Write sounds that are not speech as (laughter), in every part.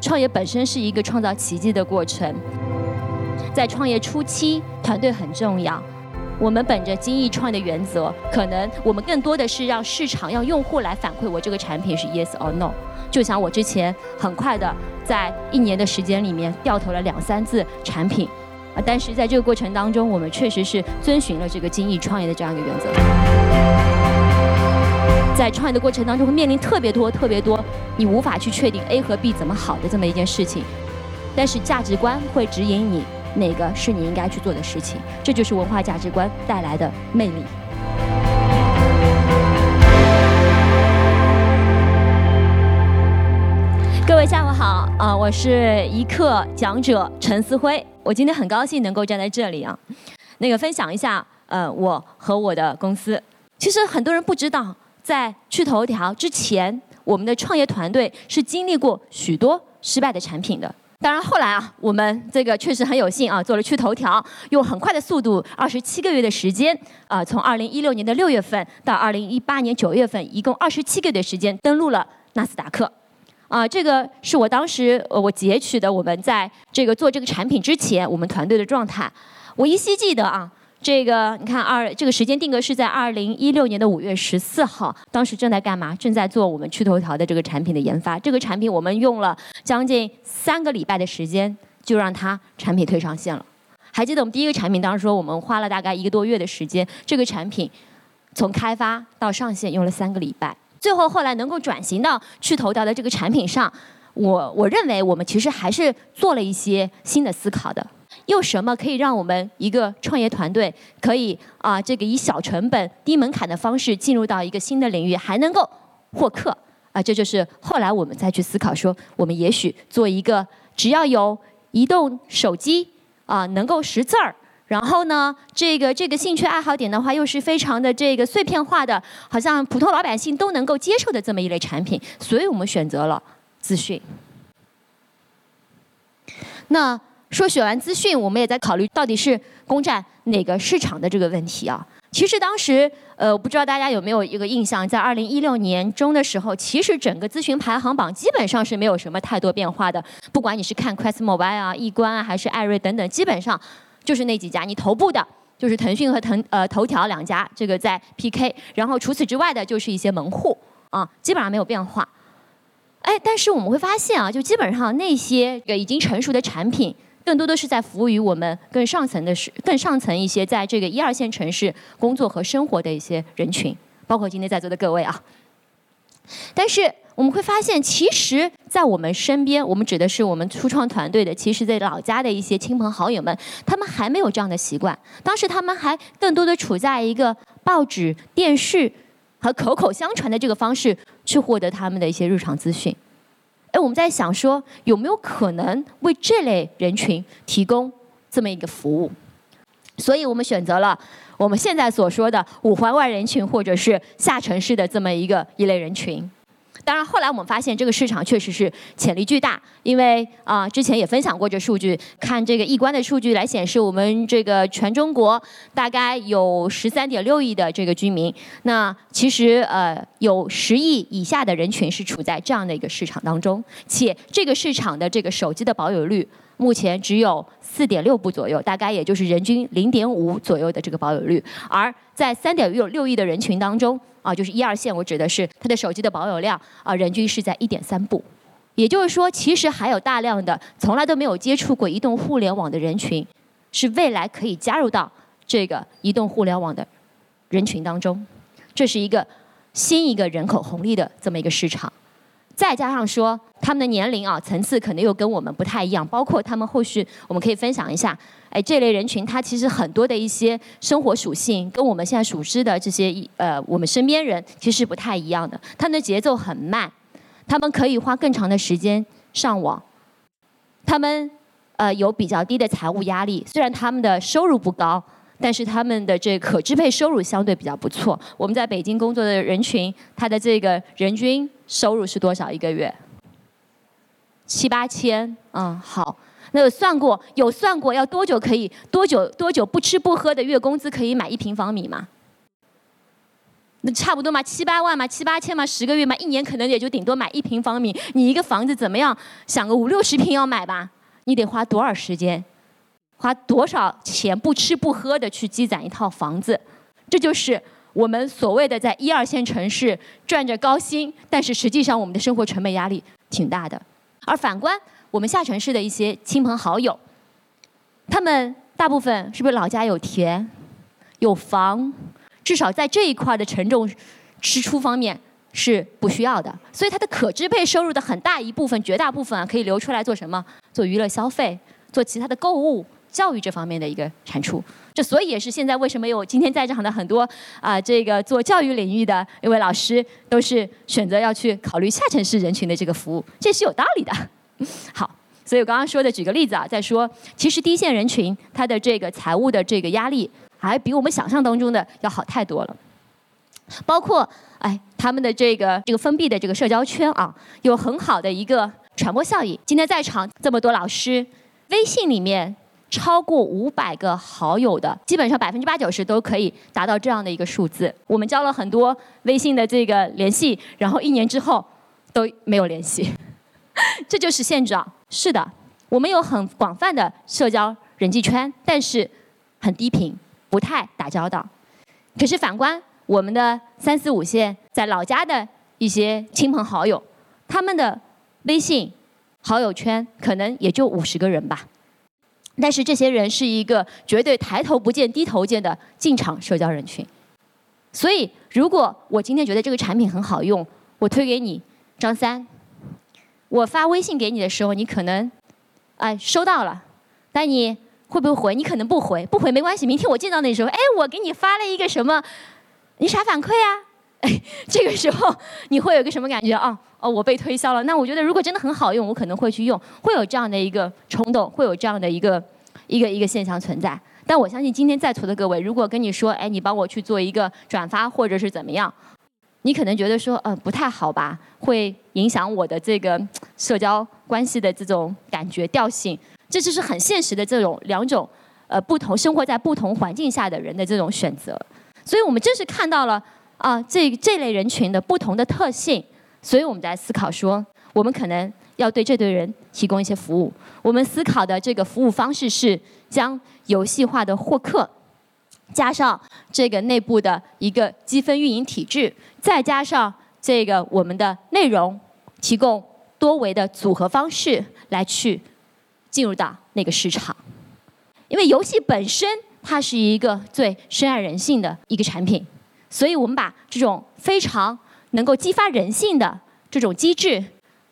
创业本身是一个创造奇迹的过程，在创业初期，团队很重要。我们本着精益创业的原则，可能我们更多的是让市场、让用户来反馈我这个产品是 yes or no。就像我之前很快的在一年的时间里面掉头了两三次产品，啊，但是在这个过程当中，我们确实是遵循了这个精益创业的这样一个原则。在创业的过程当中，会面临特别多、特别多，你无法去确定 A 和 B 怎么好的这么一件事情。但是价值观会指引你哪个是你应该去做的事情，这就是文化价值观带来的魅力。各位下午好，啊，我是一课讲者陈思辉，我今天很高兴能够站在这里啊，那个分享一下，呃，我和我的公司。其实很多人不知道。在去头条之前，我们的创业团队是经历过许多失败的产品的。当然后来啊，我们这个确实很有幸啊，做了趣头条，用很快的速度，二十七个月的时间啊，从二零一六年的六月份到二零一八年九月份，一共二十七个月的时间登陆了纳斯达克。啊，这个是我当时我截取的，我们在这个做这个产品之前，我们团队的状态，我依稀记得啊。这个你看，二这个时间定格是在二零一六年的五月十四号，当时正在干嘛？正在做我们趣头条的这个产品的研发。这个产品我们用了将近三个礼拜的时间，就让它产品推上线了。还记得我们第一个产品，当时说我们花了大概一个多月的时间，这个产品从开发到上线用了三个礼拜。最后后来能够转型到趣头条的这个产品上，我我认为我们其实还是做了一些新的思考的。又什么可以让我们一个创业团队可以啊，这个以小成本、低门槛的方式进入到一个新的领域，还能够获客啊？这就是后来我们再去思考说，我们也许做一个只要有移动手机啊，能够识字儿，然后呢，这个这个兴趣爱好点的话，又是非常的这个碎片化的，好像普通老百姓都能够接受的这么一类产品，所以我们选择了资讯。那。说选完资讯，我们也在考虑到底是攻占哪个市场的这个问题啊。其实当时，呃，我不知道大家有没有一个印象，在二零一六年中的时候，其实整个咨询排行榜基本上是没有什么太多变化的。不管你是看 QuestMobile 啊、易观啊，还是艾瑞等等，基本上就是那几家。你头部的就是腾讯和腾呃头条两家，这个在 PK。然后除此之外的，就是一些门户啊，基本上没有变化。哎，但是我们会发现啊，就基本上那些已经成熟的产品。更多的是在服务于我们更上层的是更上层一些，在这个一二线城市工作和生活的一些人群，包括今天在座的各位啊。但是我们会发现，其实，在我们身边，我们指的是我们初创团队的，其实在老家的一些亲朋好友们，他们还没有这样的习惯。当时他们还更多的处在一个报纸、电视和口口相传的这个方式去获得他们的一些日常资讯。哎，我们在想说，有没有可能为这类人群提供这么一个服务？所以我们选择了我们现在所说的五环外人群，或者是下沉市的这么一个一类人群。当然，后来我们发现这个市场确实是潜力巨大，因为啊，之前也分享过这数据，看这个易观的数据来显示，我们这个全中国大概有十三点六亿的这个居民，那其实呃有十亿以下的人群是处在这样的一个市场当中，且这个市场的这个手机的保有率目前只有四点六部左右，大概也就是人均零点五左右的这个保有率，而在三点六六亿的人群当中。啊，就是一二线，我指的是他的手机的保有量啊，人均是在一点三部，也就是说，其实还有大量的从来都没有接触过移动互联网的人群，是未来可以加入到这个移动互联网的人群当中，这是一个新一个人口红利的这么一个市场。再加上说他们的年龄啊层次可能又跟我们不太一样，包括他们后续我们可以分享一下，哎，这类人群他其实很多的一些生活属性跟我们现在熟知的这些呃我们身边人其实不太一样的，他们的节奏很慢，他们可以花更长的时间上网，他们呃有比较低的财务压力，虽然他们的收入不高。但是他们的这可支配收入相对比较不错。我们在北京工作的人群，他的这个人均收入是多少一个月？七八千，嗯，好。那有算过，有算过要多久可以多久多久不吃不喝的月工资可以买一平方米吗？那差不多嘛，七八万嘛，七八千嘛，十个月嘛，一年可能也就顶多买一平方米。你一个房子怎么样？想个五六十平要买吧，你得花多少时间，花多少钱不吃不喝的去积攒一套房子？这就是我们所谓的在一二线城市赚着高薪，但是实际上我们的生活成本压力挺大的。而反观。我们下城市的一些亲朋好友，他们大部分是不是老家有田、有房，至少在这一块的沉重支出方面是不需要的，所以他的可支配收入的很大一部分、绝大部分啊，可以留出来做什么？做娱乐消费、做其他的购物、教育这方面的一个产出。这所以也是现在为什么有今天在场的很多啊，这个做教育领域的一位老师，都是选择要去考虑下沉式人群的这个服务，这是有道理的。好，所以我刚刚说的，举个例子啊，在说，其实第一线人群他的这个财务的这个压力，还比我们想象当中的要好太多了。包括哎，他们的这个这个封闭的这个社交圈啊，有很好的一个传播效应。今天在场这么多老师，微信里面超过五百个好友的，基本上百分之八九十都可以达到这样的一个数字。我们交了很多微信的这个联系，然后一年之后都没有联系。(laughs) 这就是现状。是的，我们有很广泛的社交人际圈，但是很低频，不太打交道。可是反观我们的三四五线，在老家的一些亲朋好友，他们的微信好友圈可能也就五十个人吧。但是这些人是一个绝对抬头不见低头见的进场社交人群。所以，如果我今天觉得这个产品很好用，我推给你张三。我发微信给你的时候，你可能，哎，收到了，但你会不会回？你可能不回，不回没关系。明天我见到你的时候，哎，我给你发了一个什么？你啥反馈啊？哎，(laughs) 这个时候你会有个什么感觉啊？哦，我被推销了。那我觉得如果真的很好用，我可能会去用，会有这样的一个冲动，会有这样的一个一个一个现象存在。但我相信今天在座的各位，如果跟你说，哎，你帮我去做一个转发，或者是怎么样？你可能觉得说，呃，不太好吧，会影响我的这个 (tsk) 社交关系的这种感觉调性。这就是很现实的这种两种，呃，不同生活在不同环境下的人的这种选择。所以我们正是看到了啊，这这类人群的不同的特性，所以我们在思考说，我们可能要对这堆人提供一些服务。我们思考的这个服务方式是将游戏化的获客。加上这个内部的一个积分运营体制，再加上这个我们的内容，提供多维的组合方式来去进入到那个市场。因为游戏本身它是一个最深谙人性的一个产品，所以我们把这种非常能够激发人性的这种机制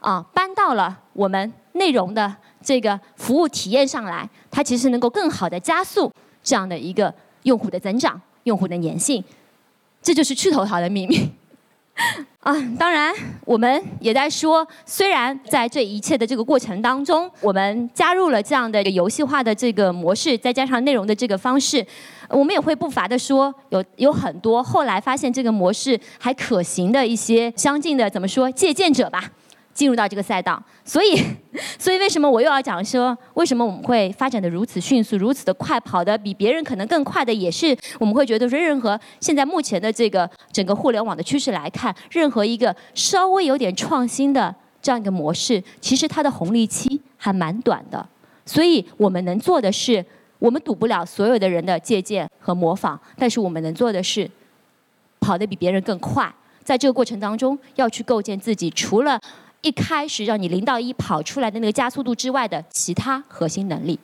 啊搬到了我们内容的这个服务体验上来，它其实能够更好的加速这样的一个。用户的增长，用户的粘性，这就是去头条的秘密啊！当然，我们也在说，虽然在这一切的这个过程当中，我们加入了这样的一个游戏化的这个模式，再加上内容的这个方式，我们也会不乏的说，有有很多后来发现这个模式还可行的一些相近的，怎么说借鉴者吧。进入到这个赛道，所以，(laughs) 所以为什么我又要讲说，为什么我们会发展的如此迅速，如此的快，跑得比别人可能更快的，也是我们会觉得说，任何现在目前的这个整个互联网的趋势来看，任何一个稍微有点创新的这样一个模式，其实它的红利期还蛮短的。所以我们能做的是，我们赌不了所有的人的借鉴和模仿，但是我们能做的是，跑得比别人更快，在这个过程当中，要去构建自己除了。一开始让你零到一跑出来的那个加速度之外的其他核心能力。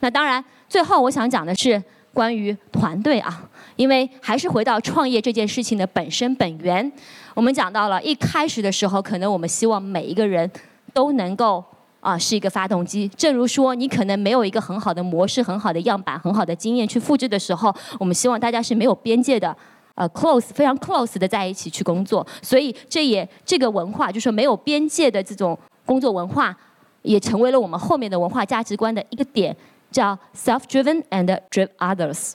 那当然，最后我想讲的是关于团队啊，因为还是回到创业这件事情的本身本源。我们讲到了一开始的时候，可能我们希望每一个人都能够啊是一个发动机。正如说，你可能没有一个很好的模式、很好的样板、很好的经验去复制的时候，我们希望大家是没有边界的。呃，close 非常 close 的在一起去工作，所以这也这个文化，就是说没有边界的这种工作文化，也成为了我们后面的文化价值观的一个点，叫 self-driven and drive others。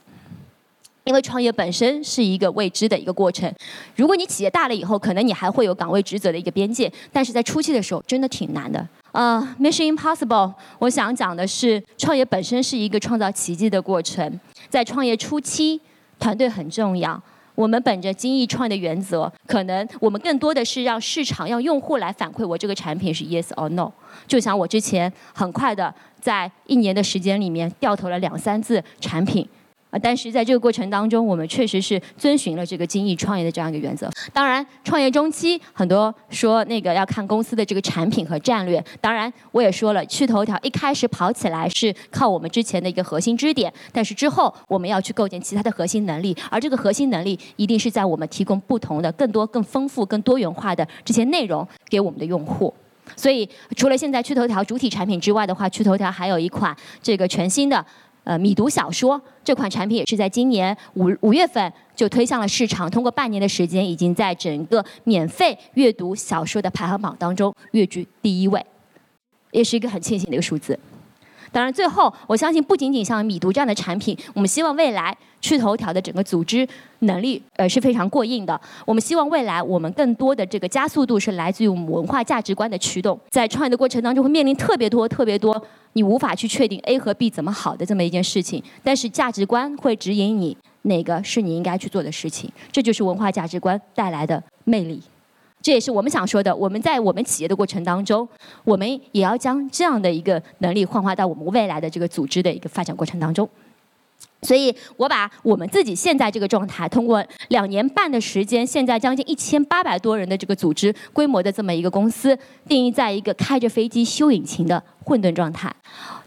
因为创业本身是一个未知的一个过程。如果你企业大了以后，可能你还会有岗位职责的一个边界，但是在初期的时候真的挺难的。呃，Mission Impossible，我想讲的是创业本身是一个创造奇迹的过程。在创业初期，团队很重要。我们本着精益创业的原则，可能我们更多的是让市场、让用户来反馈我这个产品是 yes or no。就像我之前很快的在一年的时间里面掉头了两三次产品。啊，但是在这个过程当中，我们确实是遵循了这个精益创业的这样一个原则。当然，创业中期很多说那个要看公司的这个产品和战略。当然，我也说了，趣头条一开始跑起来是靠我们之前的一个核心支点，但是之后我们要去构建其他的核心能力，而这个核心能力一定是在我们提供不同的、更多、更丰富、更多元化的这些内容给我们的用户。所以，除了现在趣头条主体产品之外的话，趣头条还有一款这个全新的。呃，米读小说这款产品也是在今年五五月份就推向了市场，通过半年的时间，已经在整个免费阅读小说的排行榜当中跃居第一位，也是一个很庆幸的一个数字。当然，最后我相信，不仅仅像米读这样的产品，我们希望未来趣头条的整个组织能力呃是非常过硬的。我们希望未来我们更多的这个加速度是来自于我们文化价值观的驱动，在创业的过程当中会面临特别多、特别多你无法去确定 A 和 B 怎么好的这么一件事情，但是价值观会指引你哪个是你应该去做的事情，这就是文化价值观带来的魅力。这也是我们想说的。我们在我们企业的过程当中，我们也要将这样的一个能力幻化到我们未来的这个组织的一个发展过程当中。所以我把我们自己现在这个状态，通过两年半的时间，现在将近一千八百多人的这个组织规模的这么一个公司，定义在一个开着飞机修引擎的混沌状态。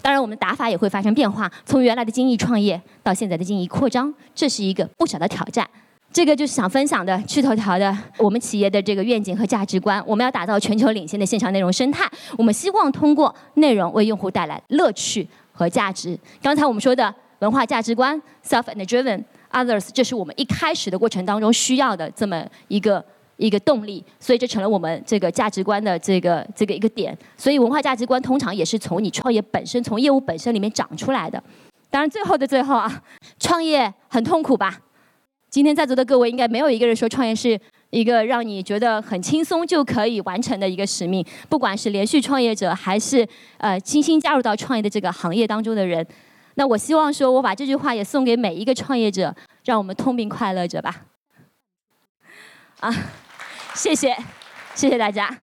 当然，我们打法也会发生变化，从原来的精益创业到现在的精益扩张，这是一个不小的挑战。这个就是想分享的趣头条的我们企业的这个愿景和价值观。我们要打造全球领先的线上内容生态。我们希望通过内容为用户带来乐趣和价值。刚才我们说的文化价值观，self and driven others，这是我们一开始的过程当中需要的这么一个一个动力。所以这成了我们这个价值观的这个这个一个点。所以文化价值观通常也是从你创业本身、从业务本身里面长出来的。当然，最后的最后啊，创业很痛苦吧？今天在座的各位，应该没有一个人说创业是一个让你觉得很轻松就可以完成的一个使命。不管是连续创业者，还是呃新兴加入到创业的这个行业当中的人，那我希望说，我把这句话也送给每一个创业者，让我们痛并快乐着吧。啊，谢谢，谢谢大家。